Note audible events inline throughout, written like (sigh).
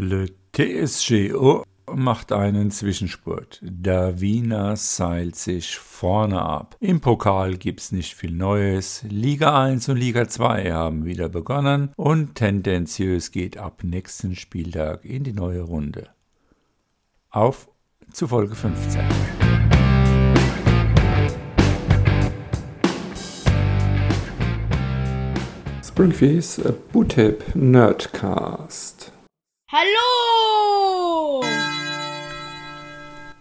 Le TSGO macht einen Zwischenspurt. Davina seilt sich vorne ab. Im Pokal gibt's nicht viel Neues. Liga 1 und Liga 2 haben wieder begonnen und tendenziös geht ab nächsten Spieltag in die neue Runde. Auf zu Folge 15. Springfields Bootip Nerdcast. Hallo!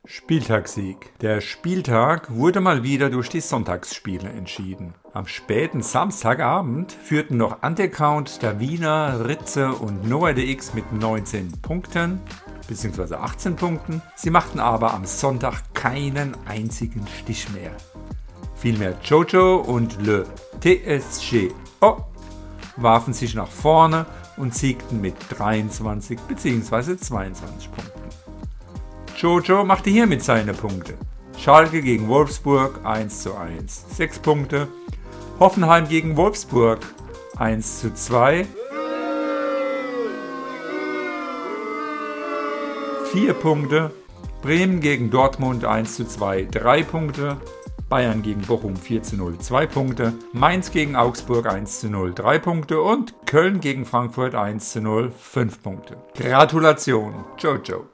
Spieltagssieg. Der Spieltag wurde mal wieder durch die Sonntagsspiele entschieden. Am späten Samstagabend führten noch Antecount, der Wiener, Ritze und Noah DX mit 19 Punkten bzw. 18 Punkten. Sie machten aber am Sonntag keinen einzigen Stich mehr. Vielmehr Jojo und Le TSG O warfen sich nach vorne und siegten mit 23 bzw. 22 Punkten. Jojo machte hiermit seine Punkte. Schalke gegen Wolfsburg 1 zu 1, 6 Punkte. Hoffenheim gegen Wolfsburg 1 zu 2, 4 Punkte. Bremen gegen Dortmund 1 zu 2, 3 Punkte. Bayern gegen Bochum 4 zu 0, 2 Punkte. Mainz gegen Augsburg 1 zu 0, 3 Punkte. Und Köln gegen Frankfurt 1 zu 0, 5 Punkte. Gratulation, Jojo.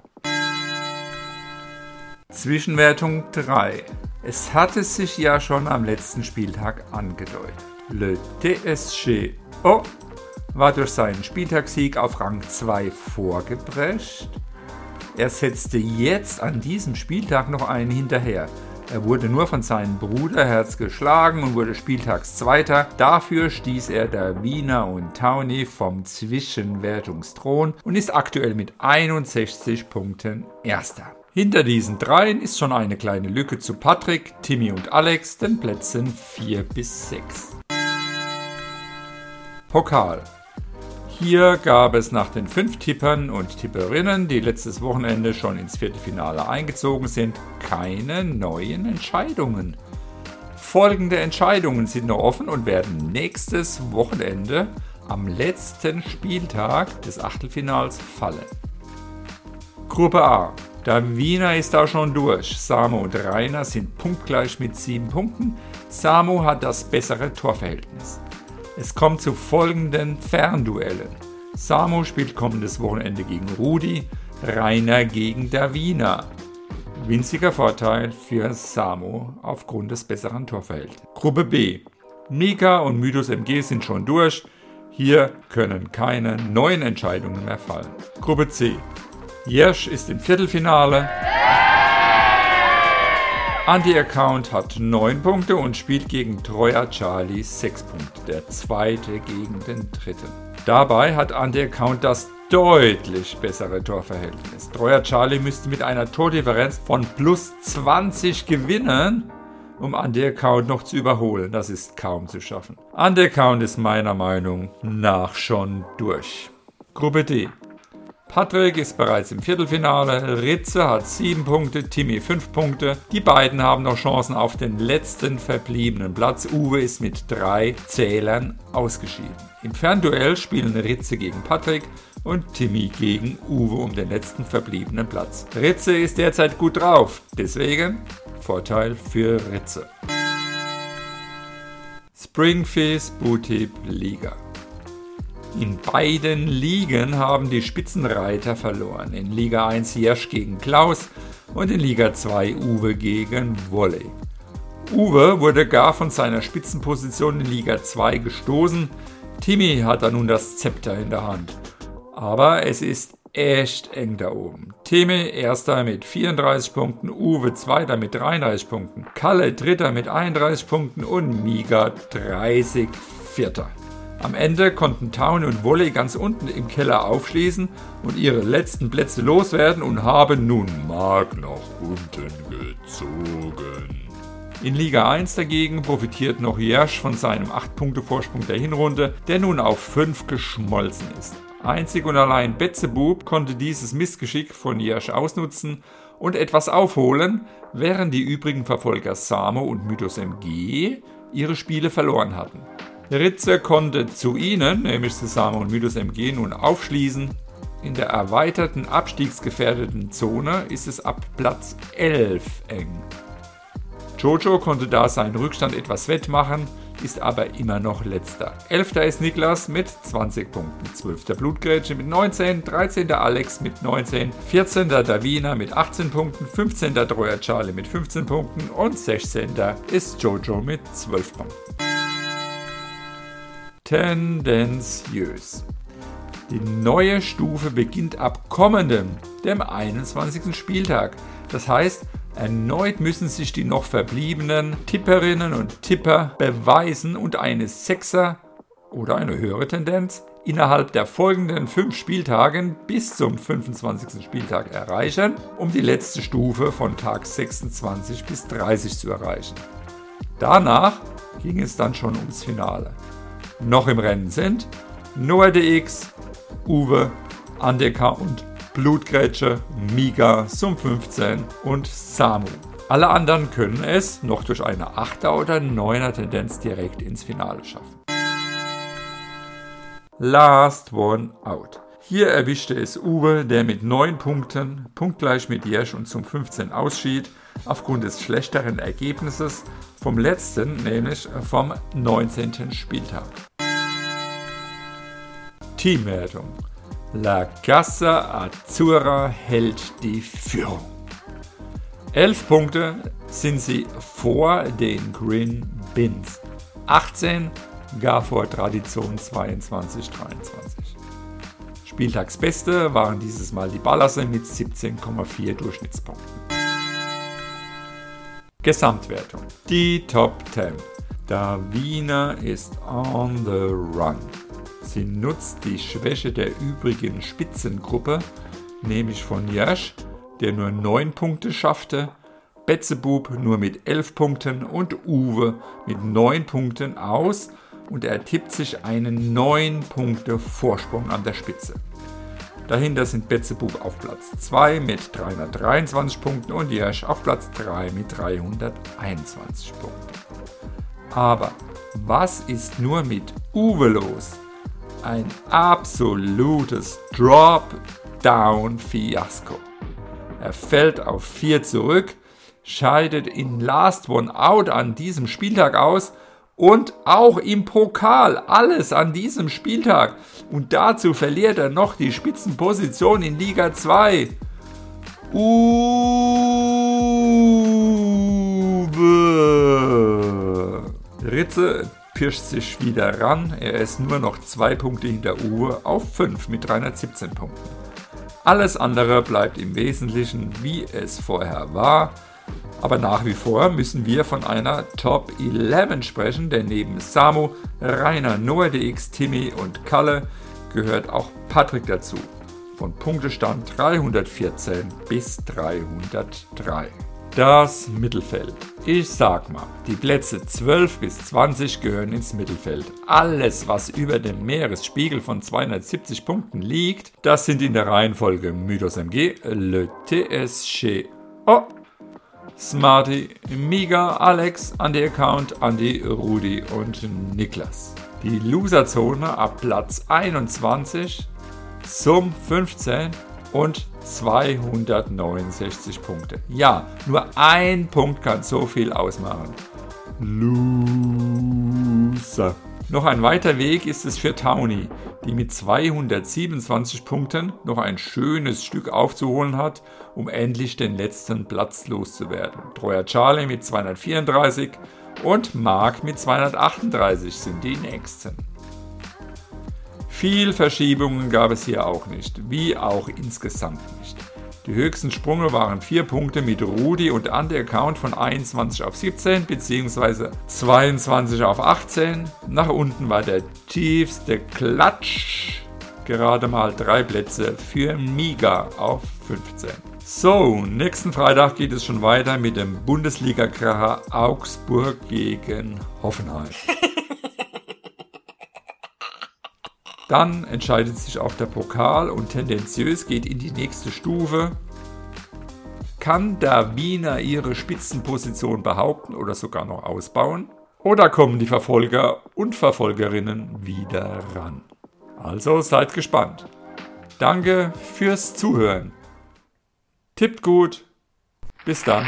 Zwischenwertung 3. Es hatte sich ja schon am letzten Spieltag angedeutet. Le TSG O war durch seinen Spieltagssieg auf Rang 2 vorgeprescht. Er setzte jetzt an diesem Spieltag noch einen hinterher. Er wurde nur von seinem Bruderherz geschlagen und wurde Spieltagszweiter. Dafür stieß er der Wiener und Tauni vom Zwischenwertungsthron und ist aktuell mit 61 Punkten Erster. Hinter diesen dreien ist schon eine kleine Lücke zu Patrick, Timmy und Alex, den Plätzen 4 bis 6. Pokal. Hier gab es nach den fünf Tippern und Tipperinnen, die letztes Wochenende schon ins Viertelfinale eingezogen sind, keine neuen Entscheidungen. Folgende Entscheidungen sind noch offen und werden nächstes Wochenende am letzten Spieltag des Achtelfinals fallen. Gruppe A. Der Wiener ist da schon durch. Samo und Rainer sind punktgleich mit sieben Punkten. Samo hat das bessere Torverhältnis. Es kommt zu folgenden Fernduellen. Samo spielt kommendes Wochenende gegen Rudi, Rainer gegen Wiener. Winziger Vorteil für Samo aufgrund des besseren Torverhältnisses. Gruppe B. Mika und Mythos MG sind schon durch. Hier können keine neuen Entscheidungen mehr fallen. Gruppe C. Jersch ist im Viertelfinale. Anti-Account hat 9 Punkte und spielt gegen Treuer Charlie 6 Punkte. Der zweite gegen den dritten. Dabei hat Anti-Account das deutlich bessere Torverhältnis. Treuer Charlie müsste mit einer Tordifferenz von plus 20 gewinnen, um Anti-Account noch zu überholen. Das ist kaum zu schaffen. Anti-Account ist meiner Meinung nach schon durch. Gruppe D. Patrick ist bereits im Viertelfinale, Ritze hat 7 Punkte, Timmy 5 Punkte. Die beiden haben noch Chancen auf den letzten verbliebenen Platz. Uwe ist mit drei Zählern ausgeschieden. Im Fernduell spielen Ritze gegen Patrick und Timmy gegen Uwe um den letzten verbliebenen Platz. Ritze ist derzeit gut drauf, deswegen Vorteil für Ritze. Springfish Bootip Liga. In beiden Ligen haben die Spitzenreiter verloren. In Liga 1 Jersch gegen Klaus und in Liga 2 Uwe gegen Volley. Uwe wurde gar von seiner Spitzenposition in Liga 2 gestoßen. Timmy hat da nun das Zepter in der Hand. Aber es ist echt eng da oben. Timmy erster mit 34 Punkten, Uwe zweiter mit 33 Punkten, Kalle dritter mit 31 Punkten und Miga 30 vierter. Am Ende konnten Town und Volley ganz unten im Keller aufschließen und ihre letzten Plätze loswerden und haben nun Mark nach unten gezogen. In Liga 1 dagegen profitiert noch Jersch von seinem 8-Punkte-Vorsprung der Hinrunde, der nun auf 5 geschmolzen ist. Einzig und allein Betzebub konnte dieses Missgeschick von Jersch ausnutzen und etwas aufholen, während die übrigen Verfolger Samo und Mythos MG ihre Spiele verloren hatten. Ritze konnte zu ihnen, nämlich zu Samo und Mythos MG, nun aufschließen In der erweiterten abstiegsgefährdeten Zone ist es ab Platz 11 eng. Jojo konnte da seinen Rückstand etwas wettmachen, ist aber immer noch letzter. Elfter ist Niklas mit 20 Punkten, 12. Blutgrätsche mit 19, 13. Alex mit 19, 14. Davina mit 18 Punkten, 15. Treuer Charlie mit 15 Punkten und 16. ist Jojo mit 12 Punkten. Tendenziös. Die neue Stufe beginnt ab kommendem, dem 21. Spieltag. Das heißt, Erneut müssen sich die noch verbliebenen Tipperinnen und Tipper beweisen und eine Sechser oder eine höhere Tendenz innerhalb der folgenden fünf Spieltagen bis zum 25. Spieltag erreichen, um die letzte Stufe von Tag 26 bis 30 zu erreichen. Danach ging es dann schon ums Finale. Noch im Rennen sind Noah DX, Uwe, Andeka und Blutgrätsche, Miga, Sum 15 und Samu. Alle anderen können es noch durch eine 8er oder 9er Tendenz direkt ins Finale schaffen. Last One Out. Hier erwischte es Uwe, der mit 9 Punkten, punktgleich mit Jesch und zum 15 ausschied, aufgrund des schlechteren Ergebnisses vom letzten, nämlich vom 19. Spieltag. Teamwertung. La Casa Azzurra hält die Führung. Elf Punkte sind sie vor den Green Bins. 18 gar vor Tradition 22-23. Spieltagsbeste waren dieses Mal die Ballasse mit 17,4 Durchschnittspunkten. Gesamtwertung. Die Top 10. Davina ist on the run. Sie nutzt die Schwäche der übrigen Spitzengruppe, nämlich von Jasch, der nur 9 Punkte schaffte, Betzebub nur mit 11 Punkten und Uwe mit 9 Punkten aus und er tippt sich einen 9 Punkte Vorsprung an der Spitze. Dahinter sind Betzebub auf Platz 2 mit 323 Punkten und Jasch auf Platz 3 mit 321 Punkten. Aber was ist nur mit Uwe los? Ein absolutes Drop-Down-Fiasko. Er fällt auf 4 zurück, scheidet in Last One Out an diesem Spieltag aus und auch im Pokal alles an diesem Spieltag. Und dazu verliert er noch die Spitzenposition in Liga 2. Uwe. Ritze pirscht sich wieder ran. Er ist nur noch zwei Punkte hinter Uwe auf 5 mit 317 Punkten. Alles andere bleibt im Wesentlichen wie es vorher war. Aber nach wie vor müssen wir von einer Top 11 sprechen, denn neben Samu, Rainer, Noah DX, Timmy und Kalle gehört auch Patrick dazu. Von Punktestand 314 bis 303. Das Mittelfeld. Ich sag mal, die Plätze 12 bis 20 gehören ins Mittelfeld. Alles, was über dem Meeresspiegel von 270 Punkten liegt, das sind in der Reihenfolge Mythos MG, Le TSG O, Smarty, Miga, Alex, Andy Account, Andy, Rudi und Niklas. Die Loserzone ab Platz 21 zum 15 und 269 Punkte. Ja, nur ein Punkt kann so viel ausmachen. Loser. Noch ein weiter Weg ist es für Townie, die mit 227 Punkten noch ein schönes Stück aufzuholen hat, um endlich den letzten Platz loszuwerden. Treuer Charlie mit 234 und Mark mit 238 sind die nächsten. Viel Verschiebungen gab es hier auch nicht, wie auch insgesamt nicht. Die höchsten Sprünge waren 4 Punkte mit Rudi und Account von 21 auf 17 bzw. 22 auf 18. Nach unten war der tiefste Klatsch. Gerade mal drei Plätze für Miga auf 15. So, nächsten Freitag geht es schon weiter mit dem Bundesliga-Kracher Augsburg gegen Hoffenheim. (laughs) Dann entscheidet sich auch der Pokal und tendenziös geht in die nächste Stufe. Kann der Wiener ihre Spitzenposition behaupten oder sogar noch ausbauen? Oder kommen die Verfolger und Verfolgerinnen wieder ran? Also seid gespannt. Danke fürs Zuhören. Tippt gut. Bis dann.